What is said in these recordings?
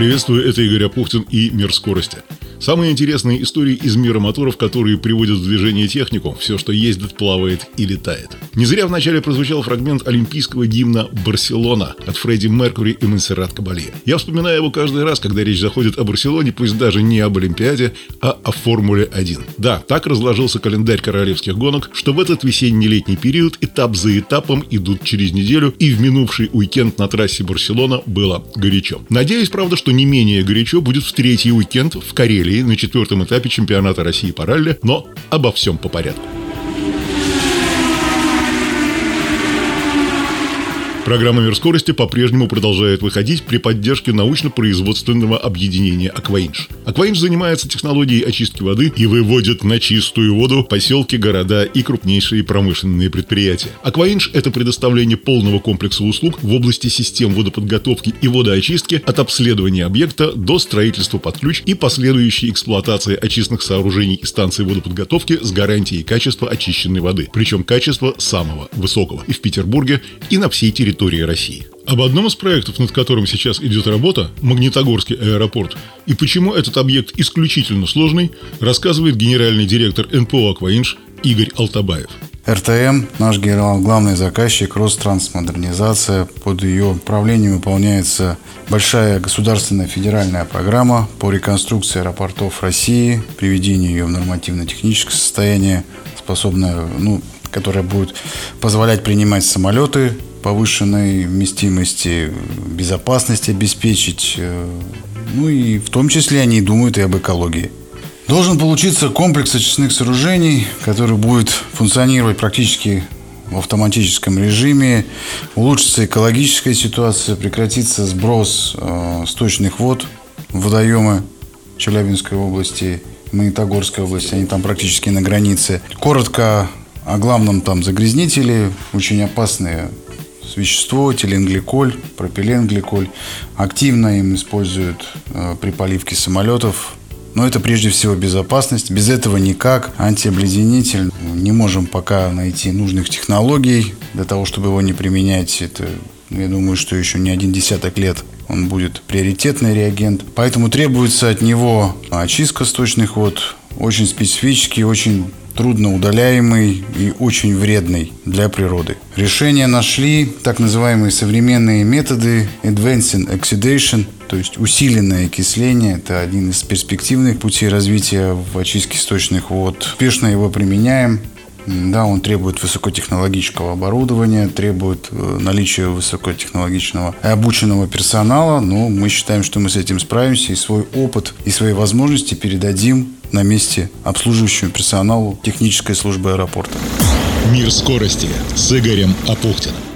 Приветствую, это Игорь Апухтин и Мир скорости. Самые интересные истории из мира моторов, которые приводят в движение технику, все, что ездит, плавает и летает. Не зря вначале прозвучал фрагмент олимпийского гимна «Барселона» от Фредди Меркури и Монсеррат Кабалье. Я вспоминаю его каждый раз, когда речь заходит о Барселоне, пусть даже не об Олимпиаде, а о Формуле-1. Да, так разложился календарь королевских гонок, что в этот весенне-летний период этап за этапом идут через неделю, и в минувший уикенд на трассе Барселона было горячо. Надеюсь, правда, что не менее горячо будет в третий уикенд в Карелии на четвертом этапе чемпионата России по ралли, но обо всем по порядку. Программа «Мир скорости» по-прежнему продолжает выходить при поддержке научно-производственного объединения «Акваинж». «Акваинж» занимается технологией очистки воды и выводит на чистую воду поселки, города и крупнейшие промышленные предприятия. «Акваинж» — это предоставление полного комплекса услуг в области систем водоподготовки и водоочистки от обследования объекта до строительства под ключ и последующей эксплуатации очистных сооружений и станций водоподготовки с гарантией качества очищенной воды. Причем качества самого высокого. И в Петербурге, и на всей территории территории России. Об одном из проектов, над которым сейчас идет работа, Магнитогорский аэропорт, и почему этот объект исключительно сложный, рассказывает генеральный директор НПО «Акваинж» Игорь Алтабаев. РТМ, наш главный заказчик, Ространсмодернизация. Под ее управлением выполняется большая государственная федеральная программа по реконструкции аэропортов России, приведению ее в нормативно-техническое состояние, способное, ну, которая будет позволять принимать самолеты повышенной вместимости, безопасности обеспечить. Ну и в том числе они думают и об экологии. Должен получиться комплекс очистных сооружений, который будет функционировать практически в автоматическом режиме, улучшится экологическая ситуация, прекратится сброс э, сточных вод в водоемы Челябинской области, Магнитогорской области, они там практически на границе. Коротко о главном там загрязнителе, очень опасные вещество, теленгликоль, пропиленгликоль. Активно им используют э, при поливке самолетов. Но это прежде всего безопасность. Без этого никак. Антиобледенитель. Не можем пока найти нужных технологий для того, чтобы его не применять. Это, я думаю, что еще не один десяток лет он будет приоритетный реагент. Поэтому требуется от него очистка сточных вод, очень специфический, очень трудно удаляемый и очень вредный для природы. Решения нашли так называемые современные методы Advancing Oxidation, то есть усиленное окисление. Это один из перспективных путей развития в очистке сточных вод. Успешно его применяем. Да, он требует высокотехнологического оборудования, требует э, наличия высокотехнологичного и обученного персонала, но мы считаем, что мы с этим справимся и свой опыт и свои возможности передадим на месте обслуживающему персоналу технической службы аэропорта. Мир скорости с Игорем Апухтиным.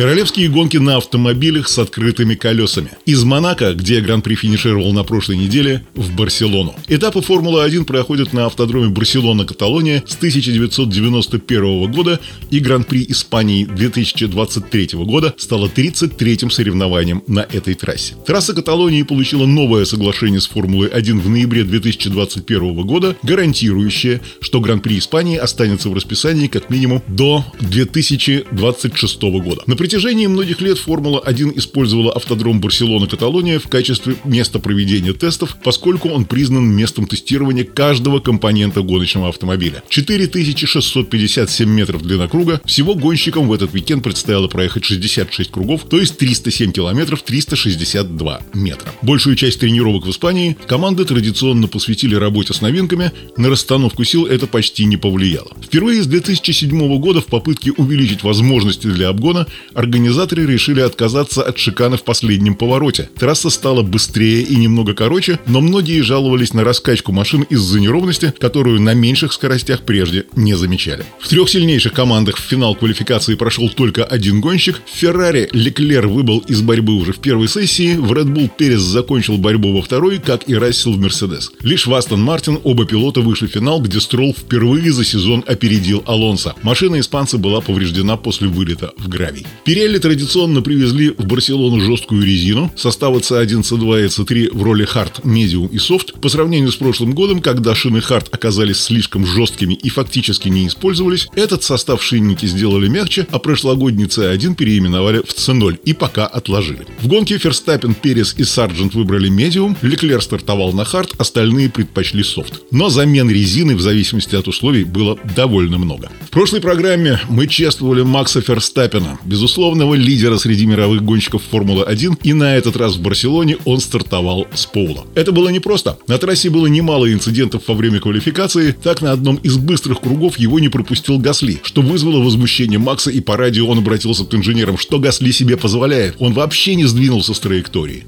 Королевские гонки на автомобилях с открытыми колесами. Из Монако, где Гран-при финишировал на прошлой неделе, в Барселону. Этапы Формулы-1 проходят на автодроме Барселона-Каталония с 1991 года, и Гран-при Испании 2023 года стало 33-м соревнованием на этой трассе. Трасса Каталонии получила новое соглашение с Формулой-1 в ноябре 2021 года, гарантирующее, что Гран-при Испании останется в расписании как минимум до 2026 года. На протяжении многих лет Формула-1 использовала автодром Барселона-Каталония в качестве места проведения тестов, поскольку он признан местом тестирования каждого компонента гоночного автомобиля. 4657 метров длина круга. Всего гонщикам в этот уикенд предстояло проехать 66 кругов, то есть 307 километров 362 метра. Большую часть тренировок в Испании команды традиционно посвятили работе с новинками, на расстановку сил это почти не повлияло. Впервые с 2007 года в попытке увеличить возможности для обгона организаторы решили отказаться от шиканы в последнем повороте. Трасса стала быстрее и немного короче, но многие жаловались на раскачку машин из-за неровности, которую на меньших скоростях прежде не замечали. В трех сильнейших командах в финал квалификации прошел только один гонщик. В Феррари Леклер выбыл из борьбы уже в первой сессии, в Red Bull Перес закончил борьбу во второй, как и Рассел в Мерседес. Лишь в Астон Мартин оба пилота вышли в финал, где Стролл впервые за сезон опередил Алонса. Машина испанца была повреждена после вылета в гравий. Пирелли традиционно привезли в Барселону жесткую резину. Составы C1, C2 и C3 в роли Hard, Medium и Soft. По сравнению с прошлым годом, когда шины Hard оказались слишком жесткими и фактически не использовались, этот состав шинники сделали мягче, а прошлогодний C1 переименовали в C0 и пока отложили. В гонке Ферстаппен, Перес и Сарджент выбрали Medium, Леклер стартовал на Hard, остальные предпочли Soft. Но замен резины в зависимости от условий было довольно много. В прошлой программе мы чествовали Макса Ферстаппена, безусловного лидера среди мировых гонщиков Формулы-1, и на этот раз в Барселоне он стартовал с Поула. Это было непросто. На трассе было немало инцидентов во время квалификации, так на одном из быстрых кругов его не пропустил Гасли, что вызвало возмущение Макса, и по радио он обратился к инженерам, что Гасли себе позволяет. Он вообще не сдвинулся с траектории.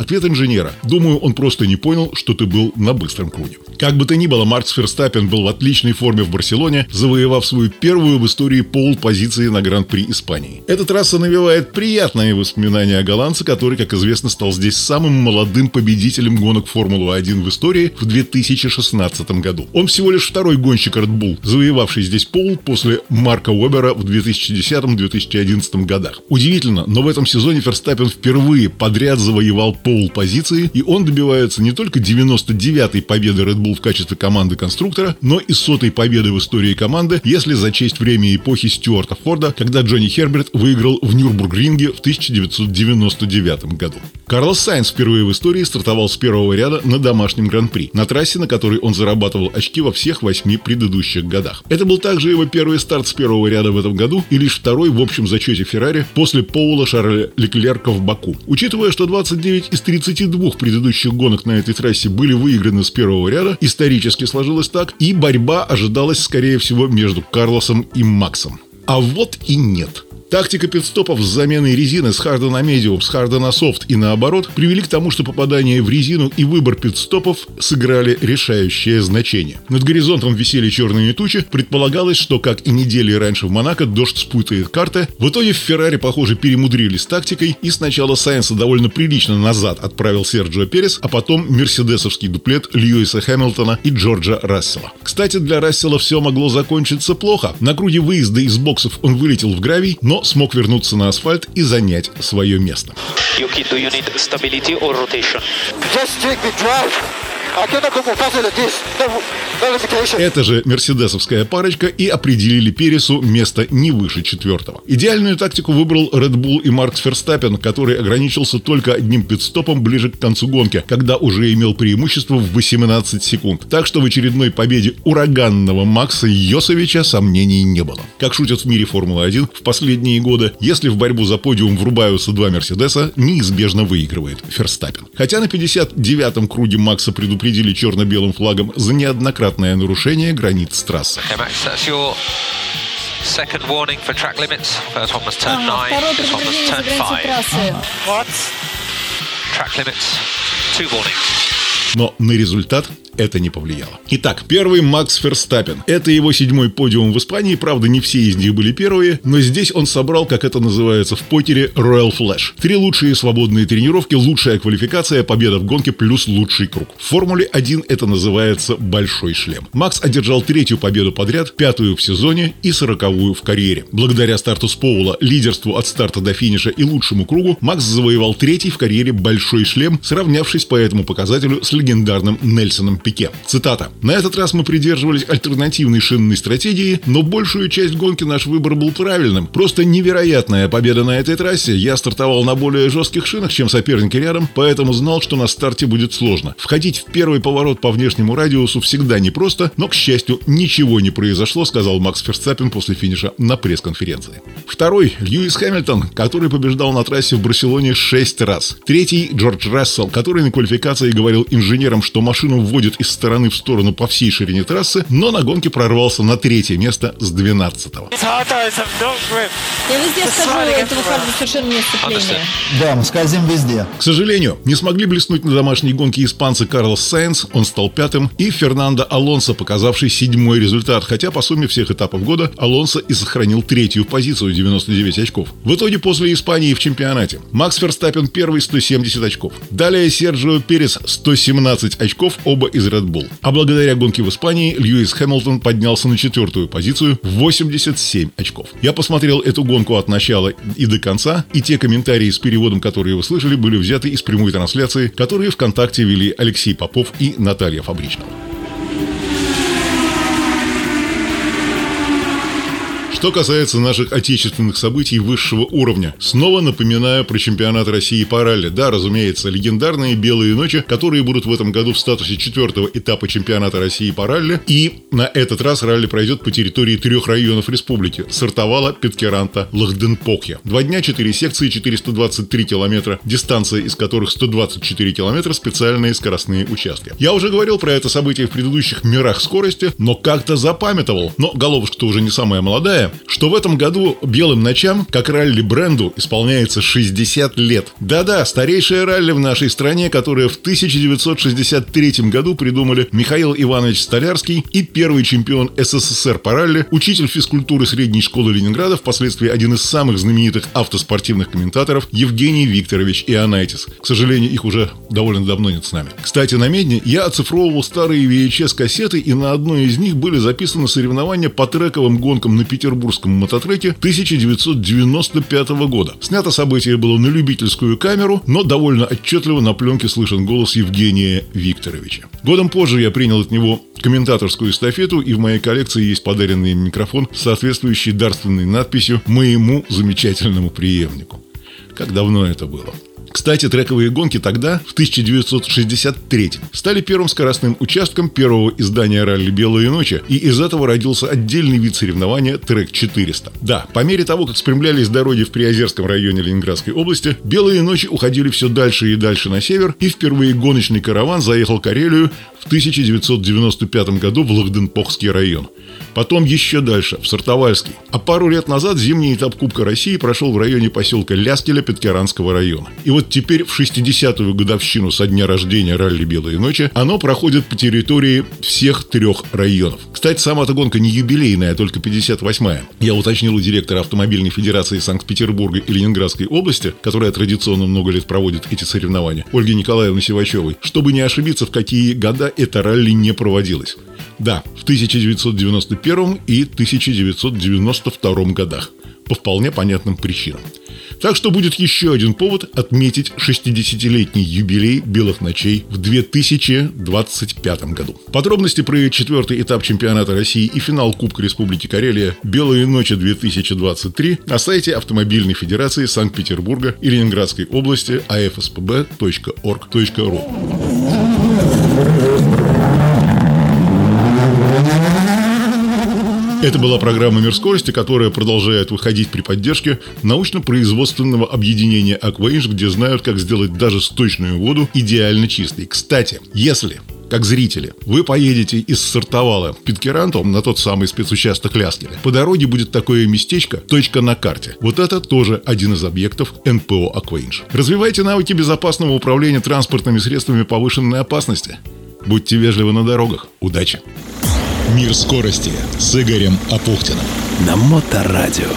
Ответ инженера. Думаю, он просто не понял, что ты был на быстром круге. Как бы то ни было, Маркс Ферстаппен был в отличной форме в Барселоне, завоевав свою первую в истории пол-позиции на Гран-при Испании. Эта трасса навевает приятные воспоминания о голландце, который, как известно, стал здесь самым молодым победителем гонок Формулы-1 в истории в 2016 году. Он всего лишь второй гонщик Red Bull, завоевавший здесь пол после Марка Уэбера в 2010-2011 годах. Удивительно, но в этом сезоне Ферстаппен впервые подряд завоевал пол пол-позиции, и он добивается не только 99-й победы Red Bull в качестве команды конструктора, но и сотой победы в истории команды, если зачесть время эпохи Стюарта Форда, когда Джонни Херберт выиграл в Нюрбургринге в 1999 году. Карлос Сайнс впервые в истории стартовал с первого ряда на домашнем гран-при, на трассе, на которой он зарабатывал очки во всех восьми предыдущих годах. Это был также его первый старт с первого ряда в этом году и лишь второй в общем зачете Феррари после Поула Шарля Леклерка в Баку. Учитывая, что 29 из 32 предыдущих гонок на этой трассе были выиграны с первого ряда, исторически сложилось так, и борьба ожидалась, скорее всего, между Карлосом и Максом. А вот и нет – Тактика пит-стопов с заменой резины с харда на медиум, с харда на софт и наоборот привели к тому, что попадание в резину и выбор пит-стопов сыграли решающее значение. Над горизонтом висели черные тучи, предполагалось, что, как и недели раньше в Монако, дождь спутает карты. В итоге в Феррари, похоже, перемудрили с тактикой, и сначала Сайенса довольно прилично назад отправил Серджио Перес, а потом мерседесовский дуплет Льюиса Хэмилтона и Джорджа Рассела. Кстати, для Рассела все могло закончиться плохо. На круге выезда из боксов он вылетел в гравий, но смог вернуться на асфальт и занять свое место. Yuki, do you need stability or rotation? Just take the drive. Limitation. Эта же мерседесовская парочка и определили Пересу место не выше четвертого. Идеальную тактику выбрал Red Bull и Маркс Ферстаппен, который ограничился только одним пидстопом ближе к концу гонки, когда уже имел преимущество в 18 секунд. Так что в очередной победе ураганного Макса Йосовича сомнений не было. Как шутят в мире Формулы-1 в последние годы, если в борьбу за подиум врубаются два Мерседеса, неизбежно выигрывает Ферстаппен. Хотя на 59-м круге Макса предупредили предупредили черно-белым флагом за неоднократное нарушение границ трассы. Second warning for track limits. First one was turn Ага, 9, второе this one was turn границей 5. трассы. What? Track limits, two warnings. Но на результат это не повлияло. Итак, первый Макс Ферстаппен. Это его седьмой подиум в Испании, правда, не все из них были первые, но здесь он собрал, как это называется в покере, Royal Flash. Три лучшие свободные тренировки, лучшая квалификация, победа в гонке плюс лучший круг. В Формуле 1 это называется большой шлем. Макс одержал третью победу подряд, пятую в сезоне и сороковую в карьере. Благодаря старту с Поула, лидерству от старта до финиша и лучшему кругу, Макс завоевал третий в карьере большой шлем, сравнявшись по этому показателю с легендарным Нельсоном Пике. Цитата. «На этот раз мы придерживались альтернативной шинной стратегии, но большую часть гонки наш выбор был правильным. Просто невероятная победа на этой трассе. Я стартовал на более жестких шинах, чем соперники рядом, поэтому знал, что на старте будет сложно. Входить в первый поворот по внешнему радиусу всегда непросто, но, к счастью, ничего не произошло, сказал Макс Ферстаппин после финиша на пресс-конференции. Второй – Льюис Хэмилтон, который побеждал на трассе в Барселоне шесть раз. Третий – Джордж Рассел, который на квалификации говорил инженерам, что машину вводит из стороны в сторону по всей ширине трассы, но на гонке прорвался на третье место с 12-го. Я везде скажу, это выходит совершенно не сцепление. Да, мы скользим везде. К сожалению, не смогли блеснуть на домашней гонке испанцы Карлос Сайнс, он стал пятым, и Фернандо Алонсо, показавший седьмой результат, хотя по сумме всех этапов года Алонсо и сохранил третью позицию 99 очков. В итоге после Испании в чемпионате Макс Ферстаппен первый 170 очков. Далее Серджио Перес 117 очков, оба из Red Bull. А благодаря гонке в Испании Льюис Хэмилтон поднялся на четвертую позицию 87 очков. Я посмотрел эту гонку от начала и до конца, и те комментарии с переводом, которые вы слышали, были взяты из прямой трансляции, которые ВКонтакте вели Алексей Попов и Наталья Фабричнова. Что касается наших отечественных событий высшего уровня, снова напоминаю про чемпионат России по ралли. Да, разумеется, легендарные белые ночи, которые будут в этом году в статусе четвертого этапа чемпионата России по ралли. И на этот раз ралли пройдет по территории трех районов республики. Сартовала, Петкеранта, Лахденпохья. Два дня, четыре секции, 423 километра, дистанция из которых 124 километра, специальные скоростные участки. Я уже говорил про это событие в предыдущих мирах скорости, но как-то запамятовал. Но головушка-то уже не самая молодая, что в этом году «Белым ночам», как ралли-бренду, исполняется 60 лет. Да-да, старейшее ралли в нашей стране, которое в 1963 году придумали Михаил Иванович Столярский и первый чемпион СССР по ралли, учитель физкультуры средней школы Ленинграда, впоследствии один из самых знаменитых автоспортивных комментаторов Евгений Викторович Ионайтис. К сожалению, их уже довольно давно нет с нами. Кстати, на Медне я оцифровывал старые VHS-кассеты, и на одной из них были записаны соревнования по трековым гонкам на петербургском мототреке 1995 года. Снято событие было на любительскую камеру, но довольно отчетливо на пленке слышен голос Евгения Викторовича. Годом позже я принял от него комментаторскую эстафету, и в моей коллекции есть подаренный микрофон с соответствующей дарственной надписью «Моему замечательному преемнику». Как давно это было? Кстати, трековые гонки тогда, в 1963 стали первым скоростным участком первого издания ралли «Белые ночи», и из этого родился отдельный вид соревнования «Трек 400». Да, по мере того, как спрямлялись дороги в Приозерском районе Ленинградской области, «Белые ночи» уходили все дальше и дальше на север, и впервые гоночный караван заехал Карелию в 1995 году в Лахденпохский район. Потом еще дальше, в Сартовальский. А пару лет назад зимний этап Кубка России прошел в районе поселка Ляскеля Петкеранского района. И вот теперь в 60-ю годовщину со дня рождения ралли «Белые ночи» оно проходит по территории всех трех районов. Кстати, сама эта гонка не юбилейная, а только 58-я. Я уточнил у директора Автомобильной Федерации Санкт-Петербурга и Ленинградской области, которая традиционно много лет проводит эти соревнования, Ольги Николаевны Севачевой, чтобы не ошибиться, в какие года это ралли не проводилось. Да, в 1991 и 1992 годах. По вполне понятным причинам. Так что будет еще один повод отметить 60-летний юбилей «Белых ночей» в 2025 году. Подробности про четвертый этап чемпионата России и финал Кубка Республики Карелия «Белые ночи 2023» на сайте Автомобильной Федерации Санкт-Петербурга и Ленинградской области afspb.org.ru. Это была программа «Мир скорости», которая продолжает выходить при поддержке научно-производственного объединения «Акваинж», где знают, как сделать даже сточную воду идеально чистой. Кстати, если как зрители, вы поедете из Сартовала в Питкеранту на тот самый спецучасток Ляскеля. По дороге будет такое местечко «Точка на карте». Вот это тоже один из объектов НПО «Акваинж». Развивайте навыки безопасного управления транспортными средствами повышенной опасности. Будьте вежливы на дорогах. Удачи! Мир скорости с Игорем Апухтиным. На Моторадио.